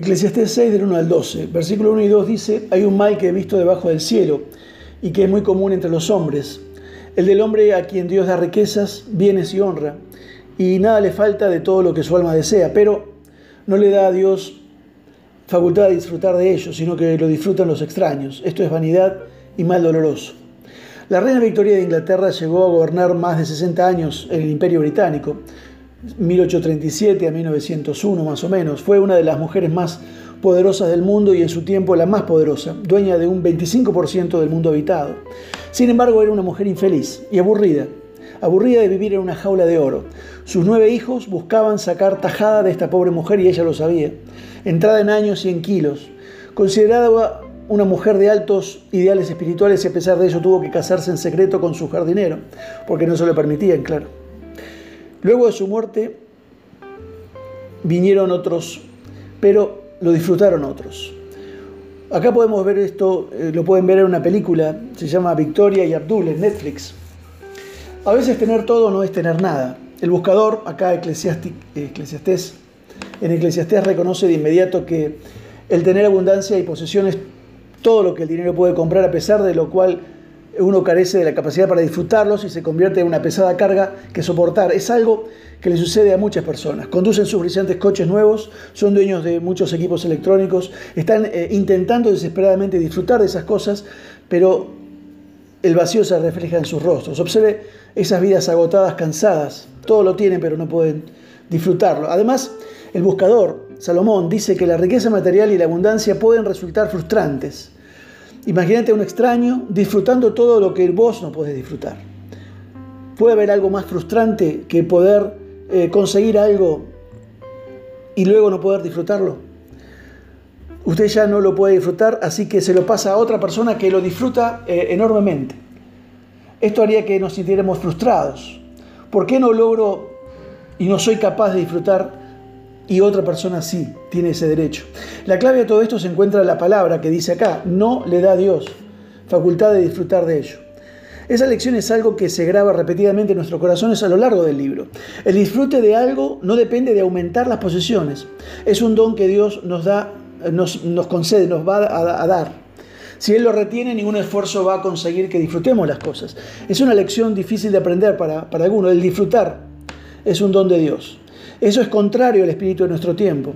Eclesiastés 6 del 1 al 12, versículo 1 y 2 dice, hay un mal que he visto debajo del cielo y que es muy común entre los hombres, el del hombre a quien Dios da riquezas, bienes y honra, y nada le falta de todo lo que su alma desea, pero no le da a Dios facultad de disfrutar de ello, sino que lo disfrutan los extraños. Esto es vanidad y mal doloroso. La reina Victoria de Inglaterra llegó a gobernar más de 60 años en el Imperio Británico, 1837 a 1901 más o menos. Fue una de las mujeres más poderosas del mundo y en su tiempo la más poderosa, dueña de un 25% del mundo habitado. Sin embargo, era una mujer infeliz y aburrida, aburrida de vivir en una jaula de oro. Sus nueve hijos buscaban sacar tajada de esta pobre mujer y ella lo sabía. Entrada en años y en kilos, considerada una mujer de altos ideales espirituales y a pesar de ello tuvo que casarse en secreto con su jardinero, porque no se lo permitían, claro. Luego de su muerte vinieron otros, pero lo disfrutaron otros. Acá podemos ver esto, eh, lo pueden ver en una película, se llama Victoria y Abdul en Netflix. A veces tener todo no es tener nada. El buscador, acá Eclesiastés, en Eclesiastés reconoce de inmediato que el tener abundancia y posesiones todo lo que el dinero puede comprar, a pesar de lo cual uno carece de la capacidad para disfrutarlos y se convierte en una pesada carga que soportar. Es algo que le sucede a muchas personas. Conducen sus brillantes coches nuevos, son dueños de muchos equipos electrónicos, están eh, intentando desesperadamente disfrutar de esas cosas, pero el vacío se refleja en sus rostros. Observe esas vidas agotadas, cansadas. Todo lo tienen, pero no pueden disfrutarlo. Además, el buscador, Salomón, dice que la riqueza material y la abundancia pueden resultar frustrantes. Imagínate a un extraño disfrutando todo lo que vos no podés disfrutar. ¿Puede haber algo más frustrante que poder eh, conseguir algo y luego no poder disfrutarlo? Usted ya no lo puede disfrutar, así que se lo pasa a otra persona que lo disfruta eh, enormemente. Esto haría que nos sintiéramos frustrados. ¿Por qué no logro y no soy capaz de disfrutar y otra persona sí tiene ese derecho. La clave de todo esto se encuentra en la palabra que dice acá, no le da a Dios facultad de disfrutar de ello. Esa lección es algo que se graba repetidamente en nuestros corazones a lo largo del libro. El disfrute de algo no depende de aumentar las posesiones. Es un don que Dios nos da, nos, concede, nos va a, dar. Si Él lo retiene, ningún esfuerzo va a conseguir que disfrutemos las cosas. Es una lección difícil de aprender para algunos. El disfrutar es un don de Dios. Eso es contrario al espíritu de nuestro tiempo.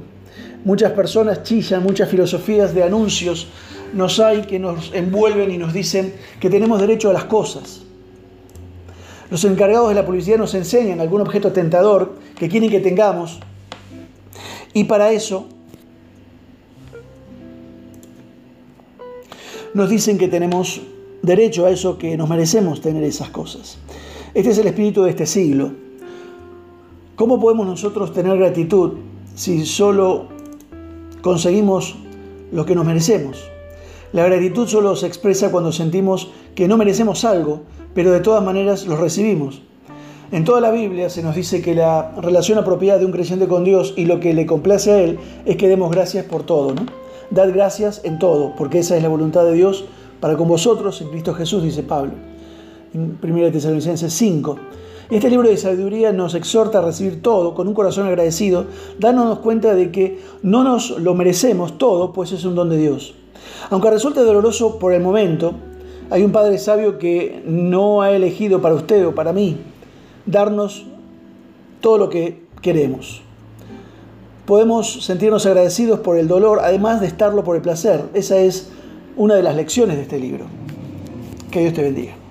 Muchas personas chillan, muchas filosofías de anuncios nos hay que nos envuelven y nos dicen que tenemos derecho a las cosas. Los encargados de la publicidad nos enseñan algún objeto tentador que quieren que tengamos y para eso nos dicen que tenemos derecho a eso, que nos merecemos tener esas cosas. Este es el espíritu de este siglo. ¿Cómo podemos nosotros tener gratitud si solo conseguimos lo que nos merecemos? La gratitud solo se expresa cuando sentimos que no merecemos algo, pero de todas maneras lo recibimos. En toda la Biblia se nos dice que la relación apropiada de un creyente con Dios y lo que le complace a Él es que demos gracias por todo, ¿no? Dad gracias en todo, porque esa es la voluntad de Dios para con vosotros en Cristo Jesús, dice Pablo. En 1 Tesalonicenses 5. Este libro de sabiduría nos exhorta a recibir todo con un corazón agradecido, dándonos cuenta de que no nos lo merecemos todo, pues es un don de Dios. Aunque resulte doloroso por el momento, hay un Padre sabio que no ha elegido para usted o para mí darnos todo lo que queremos. Podemos sentirnos agradecidos por el dolor, además de estarlo por el placer. Esa es una de las lecciones de este libro. Que Dios te bendiga.